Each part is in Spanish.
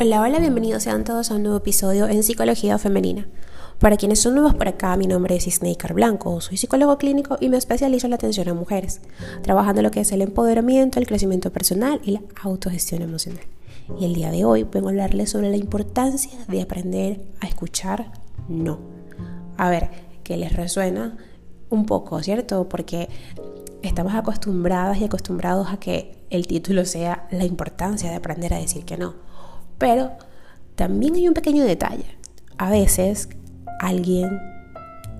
Hola, hola, bienvenidos sean todos a un nuevo episodio en Psicología Femenina. Para quienes son nuevos por acá, mi nombre es Isneikar Blanco, soy psicólogo clínico y me especializo en la atención a mujeres, trabajando lo que es el empoderamiento, el crecimiento personal y la autogestión emocional. Y el día de hoy vengo a hablarles sobre la importancia de aprender a escuchar no. A ver, ¿qué les resuena un poco, ¿cierto? Porque estamos acostumbradas y acostumbrados a que el título sea la importancia de aprender a decir que no. Pero también hay un pequeño detalle. A veces alguien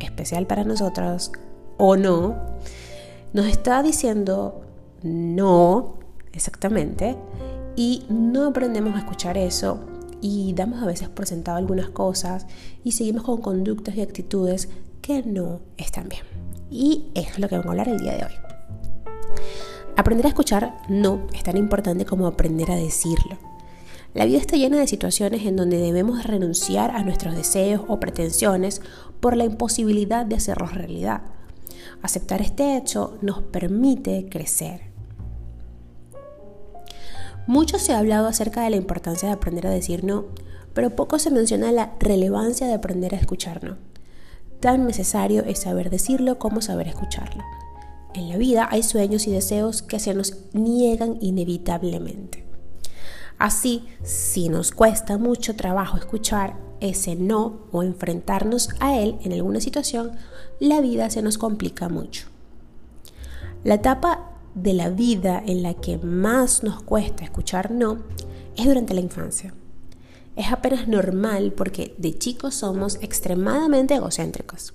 especial para nosotros o no nos está diciendo no exactamente y no aprendemos a escuchar eso y damos a veces por sentado algunas cosas y seguimos con conductas y actitudes que no están bien. Y es lo que vamos a hablar el día de hoy. Aprender a escuchar no es tan importante como aprender a decirlo. La vida está llena de situaciones en donde debemos renunciar a nuestros deseos o pretensiones por la imposibilidad de hacerlos realidad. Aceptar este hecho nos permite crecer. Mucho se ha hablado acerca de la importancia de aprender a decir no, pero poco se menciona la relevancia de aprender a escuchar no. Tan necesario es saber decirlo como saber escucharlo. En la vida hay sueños y deseos que se nos niegan inevitablemente. Así, si nos cuesta mucho trabajo escuchar ese no o enfrentarnos a él en alguna situación, la vida se nos complica mucho. La etapa de la vida en la que más nos cuesta escuchar no es durante la infancia. Es apenas normal porque de chicos somos extremadamente egocéntricos,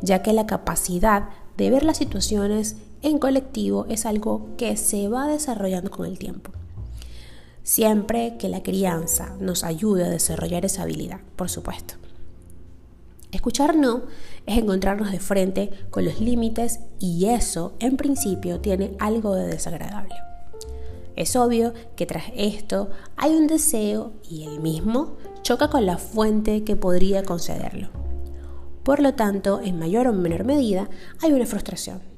ya que la capacidad de ver las situaciones en colectivo es algo que se va desarrollando con el tiempo siempre que la crianza nos ayude a desarrollar esa habilidad, por supuesto. Escuchar no es encontrarnos de frente con los límites y eso, en principio, tiene algo de desagradable. Es obvio que tras esto hay un deseo y el mismo choca con la fuente que podría concederlo. Por lo tanto, en mayor o menor medida, hay una frustración.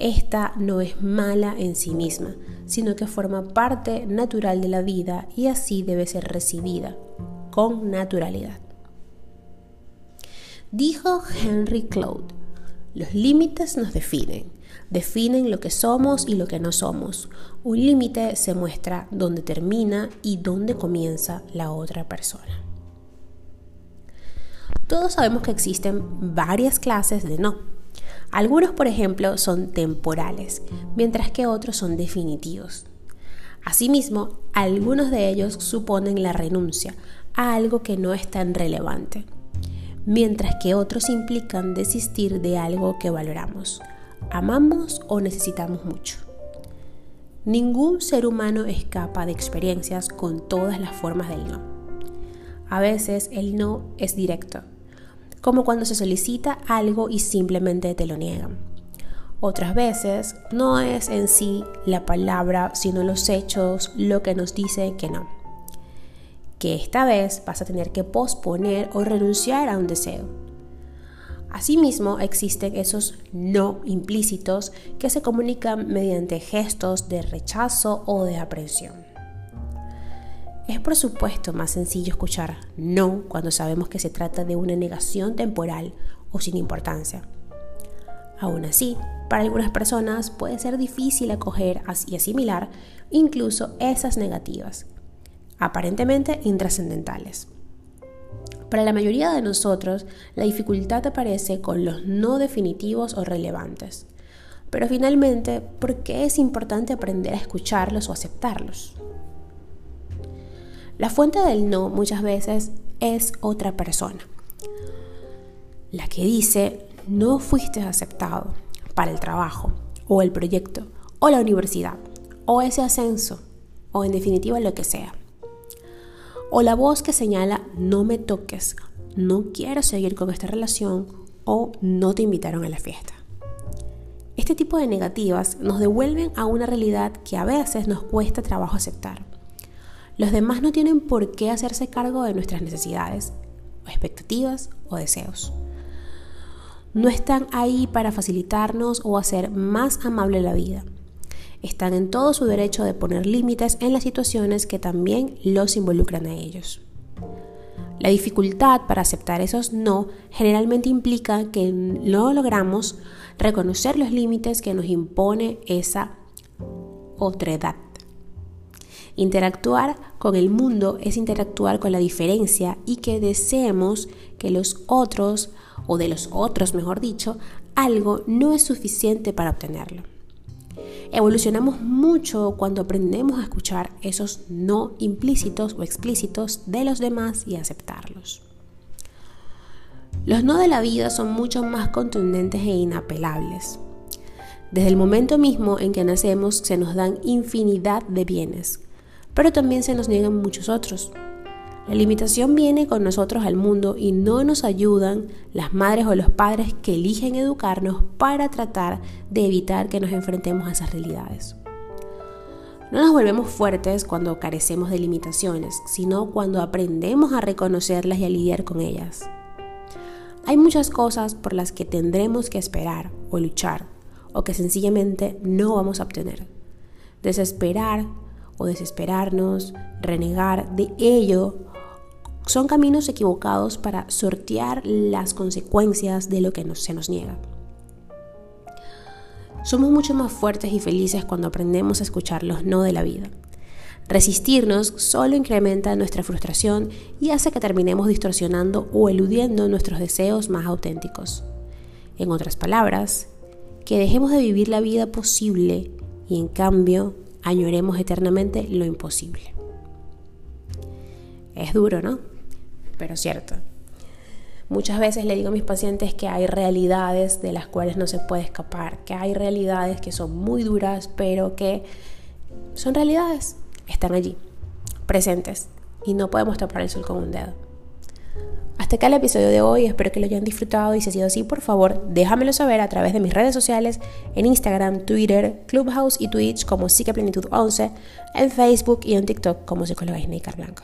Esta no es mala en sí misma, sino que forma parte natural de la vida y así debe ser recibida con naturalidad. Dijo Henry Cloud, los límites nos definen, definen lo que somos y lo que no somos. Un límite se muestra donde termina y donde comienza la otra persona. Todos sabemos que existen varias clases de no algunos, por ejemplo, son temporales, mientras que otros son definitivos. Asimismo, algunos de ellos suponen la renuncia a algo que no es tan relevante, mientras que otros implican desistir de algo que valoramos, amamos o necesitamos mucho. Ningún ser humano escapa de experiencias con todas las formas del no. A veces el no es directo, como cuando se solicita algo y simplemente te lo niegan. Otras veces no es en sí la palabra, sino los hechos lo que nos dice que no. Que esta vez vas a tener que posponer o renunciar a un deseo. Asimismo, existen esos no implícitos que se comunican mediante gestos de rechazo o de aprensión. Es por supuesto más sencillo escuchar no cuando sabemos que se trata de una negación temporal o sin importancia. Aún así, para algunas personas puede ser difícil acoger y asimilar incluso esas negativas, aparentemente intrascendentales. Para la mayoría de nosotros, la dificultad aparece con los no definitivos o relevantes. Pero finalmente, ¿por qué es importante aprender a escucharlos o aceptarlos? La fuente del no muchas veces es otra persona. La que dice, no fuiste aceptado para el trabajo, o el proyecto, o la universidad, o ese ascenso, o en definitiva lo que sea. O la voz que señala, no me toques, no quiero seguir con esta relación, o no te invitaron a la fiesta. Este tipo de negativas nos devuelven a una realidad que a veces nos cuesta trabajo aceptar los demás no tienen por qué hacerse cargo de nuestras necesidades, expectativas o deseos. No están ahí para facilitarnos o hacer más amable la vida. están en todo su derecho de poner límites en las situaciones que también los involucran a ellos. La dificultad para aceptar esos no generalmente implica que no logramos reconocer los límites que nos impone esa otredad. Interactuar con el mundo es interactuar con la diferencia y que deseemos que los otros, o de los otros mejor dicho, algo no es suficiente para obtenerlo. Evolucionamos mucho cuando aprendemos a escuchar esos no implícitos o explícitos de los demás y aceptarlos. Los no de la vida son mucho más contundentes e inapelables. Desde el momento mismo en que nacemos se nos dan infinidad de bienes, pero también se nos niegan muchos otros. La limitación viene con nosotros al mundo y no nos ayudan las madres o los padres que eligen educarnos para tratar de evitar que nos enfrentemos a esas realidades. No nos volvemos fuertes cuando carecemos de limitaciones, sino cuando aprendemos a reconocerlas y a lidiar con ellas. Hay muchas cosas por las que tendremos que esperar o luchar o que sencillamente no vamos a obtener. Desesperar o desesperarnos, renegar de ello son caminos equivocados para sortear las consecuencias de lo que se nos niega. Somos mucho más fuertes y felices cuando aprendemos a escuchar los no de la vida. Resistirnos solo incrementa nuestra frustración y hace que terminemos distorsionando o eludiendo nuestros deseos más auténticos. En otras palabras, que dejemos de vivir la vida posible y en cambio añoremos eternamente lo imposible. Es duro, ¿no? pero cierto. Muchas veces le digo a mis pacientes que hay realidades de las cuales no se puede escapar, que hay realidades que son muy duras, pero que son realidades, están allí, presentes, y no podemos tapar el sol con un dedo. Hasta acá el episodio de hoy, espero que lo hayan disfrutado y si ha sido así, por favor, déjamelo saber a través de mis redes sociales, en Instagram, Twitter, Clubhouse y Twitch como Psiqueplenitud11, en Facebook y en TikTok como Psicóloga Blanco.